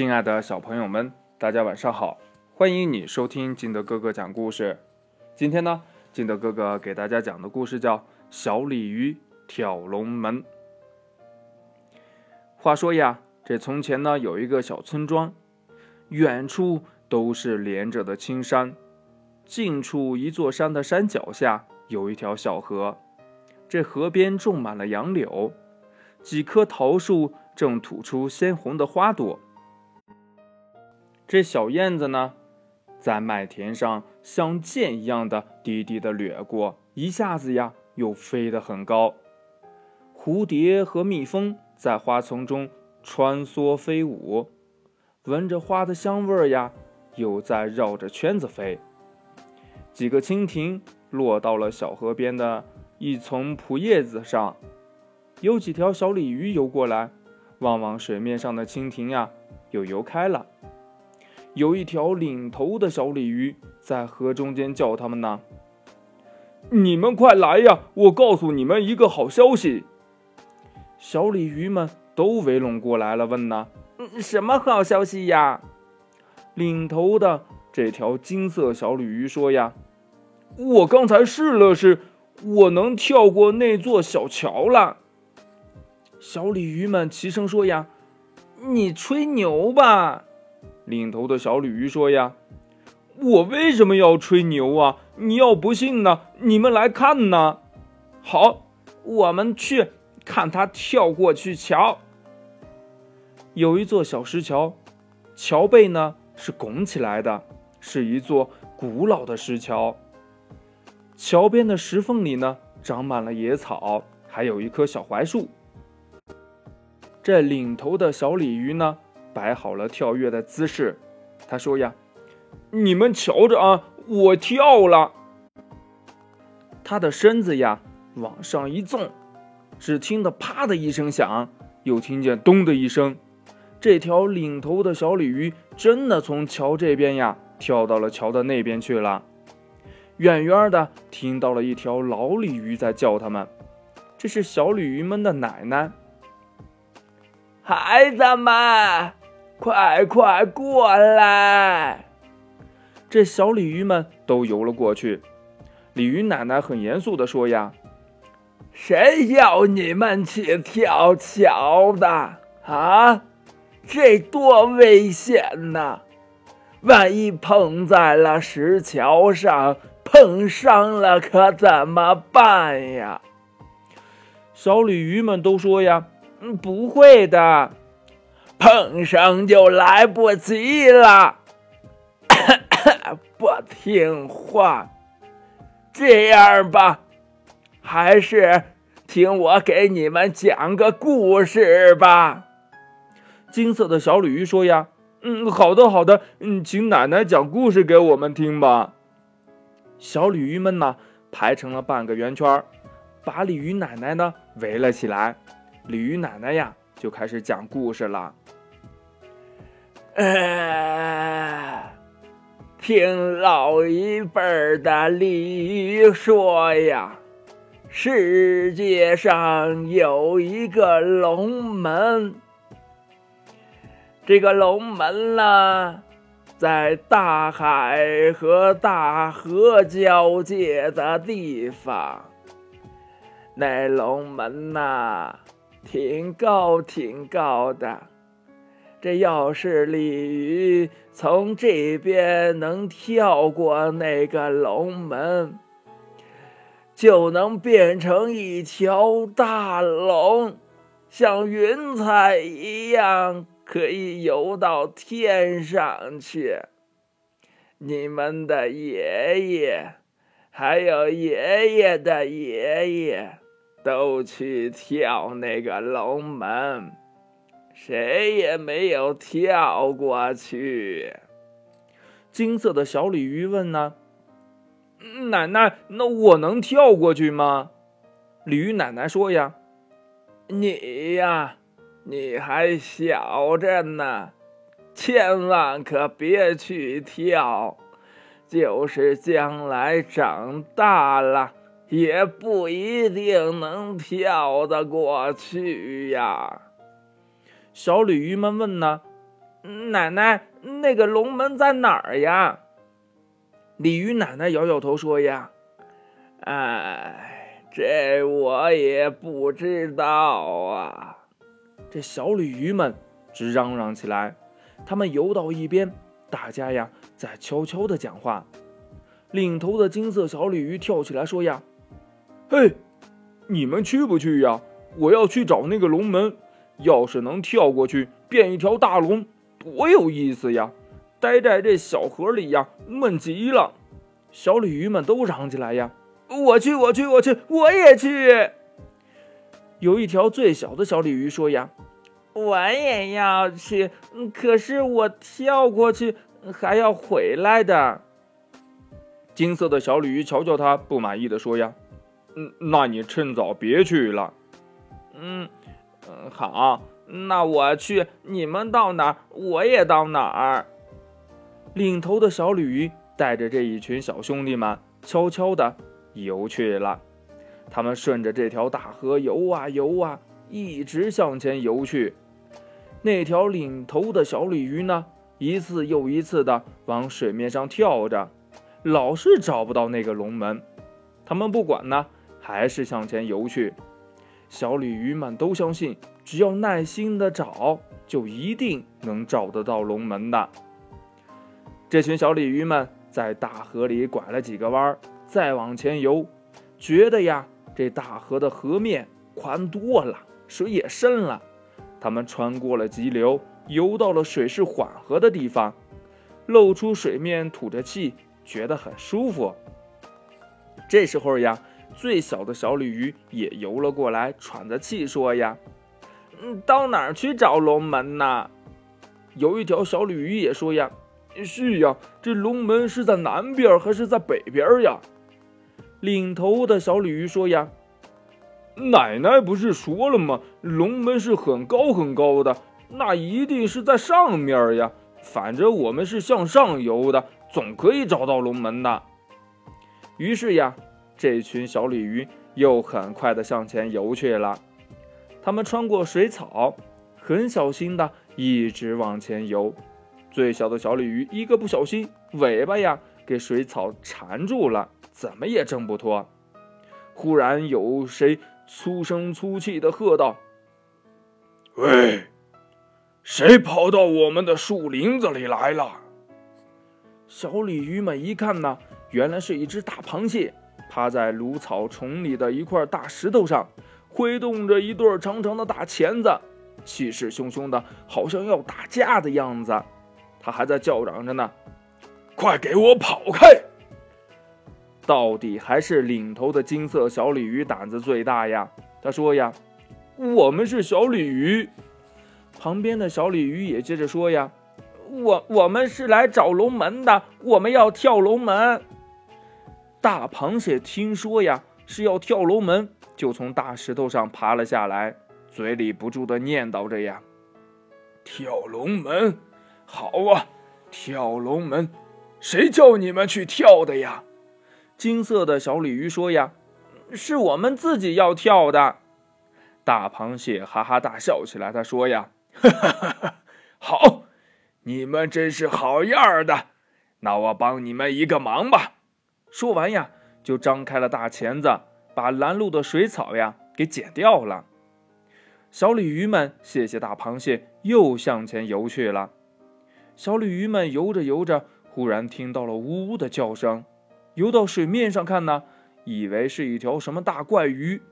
亲爱的小朋友们，大家晚上好！欢迎你收听金德哥哥讲故事。今天呢，金德哥哥给大家讲的故事叫《小鲤鱼跳龙门》。话说呀，这从前呢有一个小村庄，远处都是连着的青山，近处一座山的山脚下有一条小河，这河边种满了杨柳，几棵桃树正吐出鲜红的花朵。这小燕子呢，在麦田上像箭一样的低低的掠过，一下子呀，又飞得很高。蝴蝶和蜜蜂在花丛中穿梭飞舞，闻着花的香味儿呀，又在绕着圈子飞。几个蜻蜓落到了小河边的一丛蒲叶子上，有几条小鲤鱼游过来，望望水面上的蜻蜓呀，又游开了。有一条领头的小鲤鱼在河中间叫他们呢：“你们快来呀！我告诉你们一个好消息。”小鲤鱼们都围拢过来了，问呢：“什么好消息呀？”领头的这条金色小鲤鱼说：“呀，我刚才试了试，我能跳过那座小桥了。”小鲤鱼们齐声说：“呀，你吹牛吧！”领头的小鲤鱼说：“呀，我为什么要吹牛啊？你要不信呢，你们来看呢。好，我们去看他跳过去瞧。有一座小石桥，桥背呢是拱起来的，是一座古老的石桥。桥边的石缝里呢长满了野草，还有一棵小槐树。这领头的小鲤鱼呢？”摆好了跳跃的姿势，他说：“呀，你们瞧着啊，我跳了。”他的身子呀往上一纵，只听得啪的一声响，又听见咚的一声，这条领头的小鲤鱼真的从桥这边呀跳到了桥的那边去了。远远的听到了一条老鲤鱼在叫他们，这是小鲤鱼们的奶奶。孩子们。快快过来！这小鲤鱼们都游了过去。鲤鱼奶奶很严肃地说：“呀，谁要你们去跳桥的啊？这多危险呐！万一碰在了石桥上，碰伤了可怎么办呀？”小鲤鱼们都说：“呀，嗯，不会的。”碰上就来不及了，不听话。这样吧，还是听我给你们讲个故事吧。金色的小鲤鱼说：“呀，嗯，好的，好的，嗯，请奶奶讲故事给我们听吧。”小鲤鱼们呢，排成了半个圆圈，把鲤鱼奶奶呢围了起来。鲤鱼奶奶呀。就开始讲故事了。呃，听老一辈的鲤鱼说呀，世界上有一个龙门，这个龙门呢，在大海和大河交界的地方。那龙门呐。挺高挺高的，这要是鲤鱼从这边能跳过那个龙门，就能变成一条大龙，像云彩一样可以游到天上去。你们的爷爷，还有爷爷的爷爷。都去跳那个龙门，谁也没有跳过去。金色的小鲤鱼问呢：“奶奶，那我能跳过去吗？”鲤鱼奶奶说：“呀，你呀，你还小着呢，千万可别去跳，就是将来长大了。”也不一定能跳得过去呀。小鲤鱼们问呢：“奶奶，那个龙门在哪儿呀？”鲤鱼奶奶摇摇头说：“呀，哎，这我也不知道啊。”这小鲤鱼们直嚷嚷起来。他们游到一边，大家呀在悄悄地讲话。领头的金色小鲤鱼跳起来说：“呀，嘿，你们去不去呀？我要去找那个龙门。要是能跳过去变一条大龙，多有意思呀！待在这小河里呀，闷极了。”小鲤鱼们都嚷起来：“呀，我去，我去，我去，我也去！”有一条最小的小鲤鱼说：“呀。”我也要去，可是我跳过去还要回来的。金色的小鲤鱼瞧瞧他，不满意的说：“呀，嗯，那你趁早别去了。”嗯嗯，好，那我去，你们到哪儿，我也到哪儿。领头的小鲤鱼带着这一群小兄弟们，悄悄的游去了。他们顺着这条大河游啊游啊。一直向前游去，那条领头的小鲤鱼呢，一次又一次的往水面上跳着，老是找不到那个龙门。他们不管呢，还是向前游去。小鲤鱼们都相信，只要耐心的找，就一定能找得到龙门的。这群小鲤鱼们在大河里拐了几个弯，再往前游，觉得呀，这大河的河面宽多了。水也深了，他们穿过了急流，游到了水势缓和的地方，露出水面，吐着气，觉得很舒服。这时候呀，最小的小鲤鱼也游了过来，喘着气说：“呀，嗯，到哪儿去找龙门呢？”有一条小鲤鱼也说：“呀，是呀，这龙门是在南边还是在北边呀？”领头的小鲤鱼说：“呀。”奶奶不是说了吗？龙门是很高很高的，那一定是在上面呀。反正我们是向上游的，总可以找到龙门的。于是呀，这群小鲤鱼又很快的向前游去了。它们穿过水草，很小心的一直往前游。最小的小鲤鱼一个不小心，尾巴呀给水草缠住了，怎么也挣不脱。忽然有谁？粗声粗气的喝道：“喂，谁跑到我们的树林子里来了？”小鲤鱼们一看呢，原来是一只大螃蟹，趴在芦草丛里的一块大石头上，挥动着一对长长的大钳子，气势汹汹的，好像要打架的样子。他还在叫嚷着呢：“快给我跑开！”到底还是领头的金色小鲤鱼胆子最大呀！他说呀：“我们是小鲤鱼。”旁边的小鲤鱼也接着说呀：“我我们是来找龙门的，我们要跳龙门。”大螃蟹听说呀是要跳龙门，就从大石头上爬了下来，嘴里不住的念叨着呀：“跳龙门，好啊，跳龙门，谁叫你们去跳的呀？”金色的小鲤鱼说：“呀，是我们自己要跳的。”大螃蟹哈哈大笑起来。他说：“呀，哈哈哈，好，你们真是好样的。那我帮你们一个忙吧。”说完呀，就张开了大钳子，把拦路的水草呀给剪掉了。小鲤鱼们谢谢大螃蟹，又向前游去了。小鲤鱼们游着游着，忽然听到了呜呜的叫声。游到水面上看呢，以为是一条什么大怪鱼。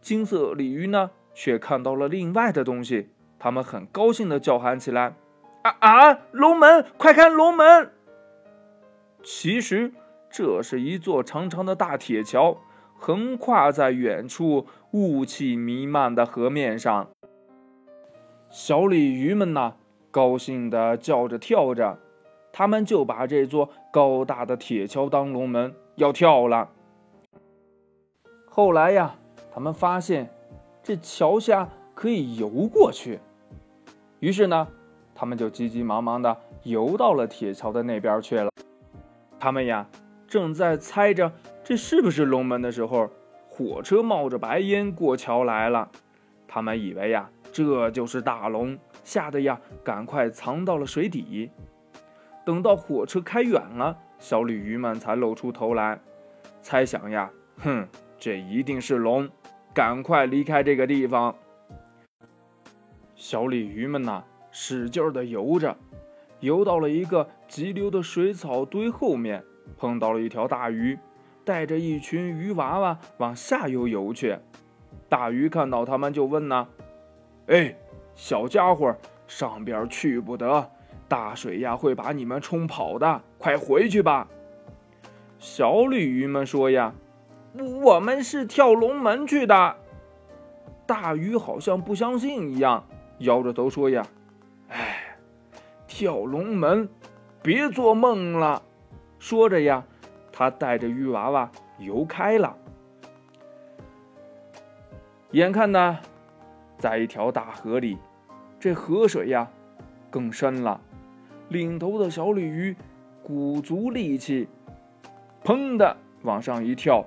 金色鲤鱼呢，却看到了另外的东西，他们很高兴地叫喊起来：“啊啊，龙门！快看龙门！”其实这是一座长长的大铁桥，横跨在远处雾气弥漫的河面上。小鲤鱼们呢，高兴地叫着跳着。他们就把这座高大的铁桥当龙门要跳了。后来呀，他们发现这桥下可以游过去，于是呢，他们就急急忙忙的游到了铁桥的那边去了。他们呀，正在猜着这是不是龙门的时候，火车冒着白烟过桥来了。他们以为呀，这就是大龙，吓得呀，赶快藏到了水底。等到火车开远了，小鲤鱼们才露出头来，猜想呀，哼，这一定是龙，赶快离开这个地方。小鲤鱼们呐，使劲的游着，游到了一个急流的水草堆后面，碰到了一条大鱼，带着一群鱼娃娃往下游游去。大鱼看到他们就问呐：“哎，小家伙，上边去不得，大水呀会把你们冲跑的，快回去吧。”小鲤鱼们说呀：“我们是跳龙门去的。”大鱼好像不相信一样。摇着头说：“呀，哎，跳龙门，别做梦了。”说着呀，他带着鱼娃娃游开了。眼看呢，在一条大河里，这河水呀更深了。领头的小鲤鱼鼓足力气，砰的往上一跳。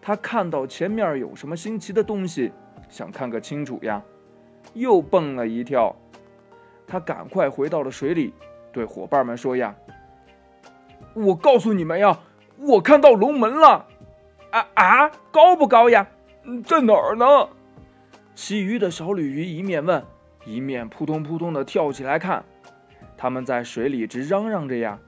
他看到前面有什么新奇的东西，想看个清楚呀。又蹦了一跳，他赶快回到了水里，对伙伴们说：“呀，我告诉你们呀，我看到龙门了！啊啊，高不高呀？在哪儿呢？”其余的小鲤鱼一面问，一面扑通扑通的跳起来看。他们在水里直嚷嚷着呀，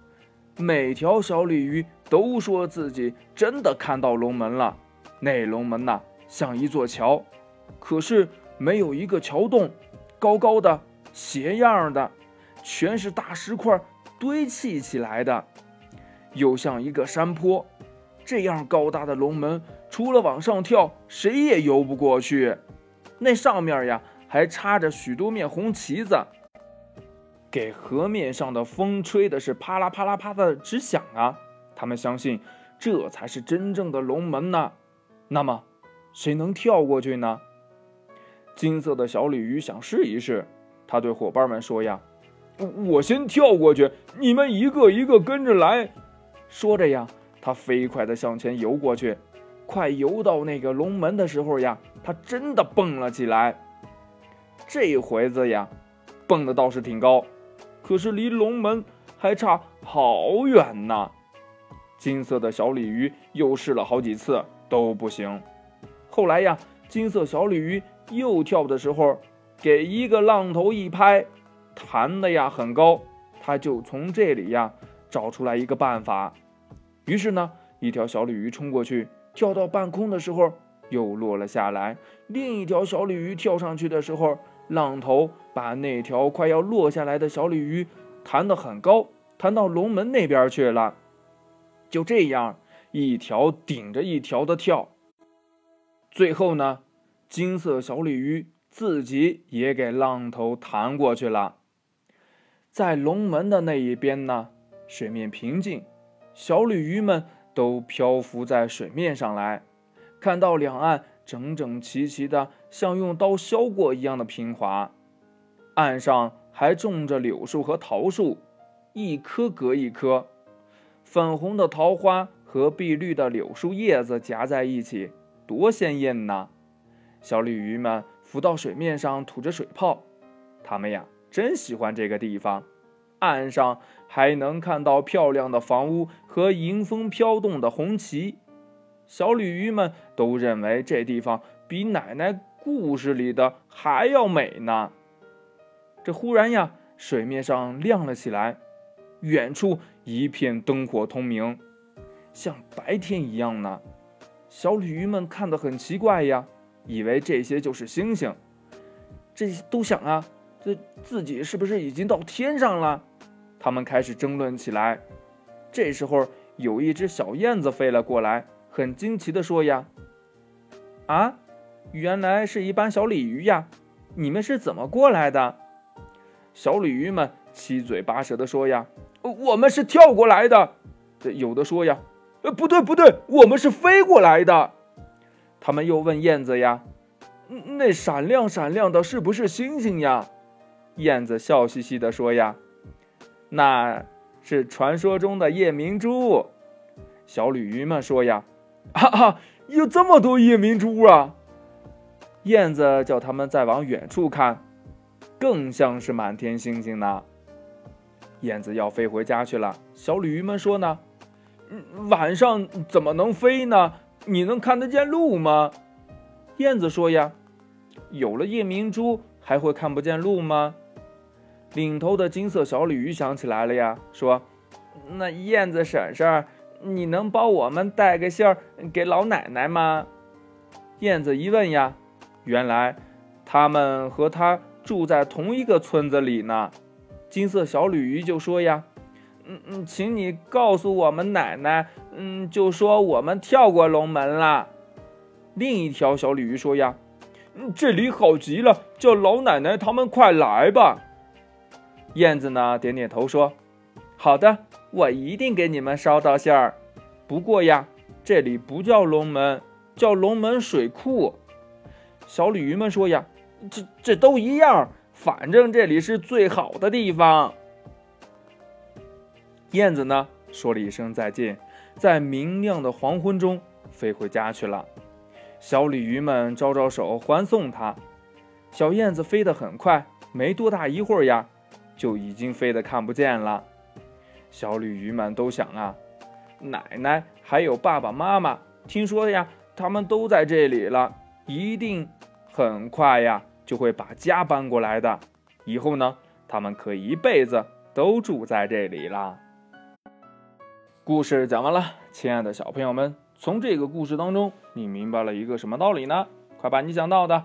每条小鲤鱼都说自己真的看到龙门了。那龙门呐，像一座桥，可是。没有一个桥洞，高高的、斜样的，全是大石块堆砌起来的，又像一个山坡。这样高大的龙门，除了往上跳，谁也游不过去。那上面呀，还插着许多面红旗子，给河面上的风吹的是啪啦啪啦啪的直响啊！他们相信，这才是真正的龙门呢。那么，谁能跳过去呢？金色的小鲤鱼想试一试，他对伙伴们说：“呀，我先跳过去，你们一个一个跟着来。”说着呀，他飞快地向前游过去。快游到那个龙门的时候呀，他真的蹦了起来。这回子呀，蹦的倒是挺高，可是离龙门还差好远呢。金色的小鲤鱼又试了好几次都不行。后来呀，金色小鲤鱼。又跳的时候，给一个浪头一拍，弹的呀很高，他就从这里呀找出来一个办法。于是呢，一条小鲤鱼冲过去，跳到半空的时候又落了下来。另一条小鲤鱼跳上去的时候，浪头把那条快要落下来的小鲤鱼弹得很高，弹到龙门那边去了。就这样，一条顶着一条的跳，最后呢。金色小鲤鱼自己也给浪头弹过去了。在龙门的那一边呢，水面平静，小鲤鱼们都漂浮在水面上来，看到两岸整整齐齐的，像用刀削过一样的平滑。岸上还种着柳树和桃树，一棵隔一棵，粉红的桃花和碧绿的柳树叶子夹在一起，多鲜艳呐！小鲤鱼们浮到水面上吐着水泡，它们呀真喜欢这个地方。岸上还能看到漂亮的房屋和迎风飘动的红旗。小鲤鱼们都认为这地方比奶奶故事里的还要美呢。这忽然呀，水面上亮了起来，远处一片灯火通明，像白天一样呢。小鲤鱼们看得很奇怪呀。以为这些就是星星，这都想啊，这自己是不是已经到天上了？他们开始争论起来。这时候，有一只小燕子飞了过来，很惊奇地说：“呀，啊，原来是一班小鲤鱼呀！你们是怎么过来的？”小鲤鱼们七嘴八舌地说：“呀，我们是跳过来的。”有的说：“呀，呃，不对不对，我们是飞过来的。”他们又问燕子呀：“那闪亮闪亮的，是不是星星呀？”燕子笑嘻嘻地说：“呀，那是传说中的夜明珠。”小鲤鱼们说：“呀，哈哈，有这么多夜明珠啊！”燕子叫他们再往远处看，更像是满天星星呢。燕子要飞回家去了，小鲤鱼们说呢：“晚上怎么能飞呢？你能看得见路吗？”燕子说：“呀，有了夜明珠，还会看不见路吗？”领头的金色小鲤鱼想起来了呀，说：“那燕子婶婶，你能帮我们带个信儿给老奶奶吗？”燕子一问呀，原来他们和他住在同一个村子里呢。金色小鲤鱼就说呀：“嗯嗯，请你告诉我们奶奶，嗯，就说我们跳过龙门了。”另一条小鲤鱼说呀：“嗯这里好极了，叫老奶奶他们快来吧。”燕子呢，点点头说：“好的，我一定给你们捎到信儿。不过呀，这里不叫龙门，叫龙门水库。”小鲤鱼们说呀：“这这都一样，反正这里是最好的地方。”燕子呢，说了一声再见，在明亮的黄昏中飞回家去了。小鲤鱼们招招手欢送它。小燕子飞得很快，没多大一会儿呀。就已经飞得看不见了。小鲤鱼们都想啊，奶奶还有爸爸妈妈，听说呀，他们都在这里了，一定很快呀就会把家搬过来的。以后呢，他们可以一辈子都住在这里了。故事讲完了，亲爱的小朋友们，从这个故事当中，你明白了一个什么道理呢？快把你想到的。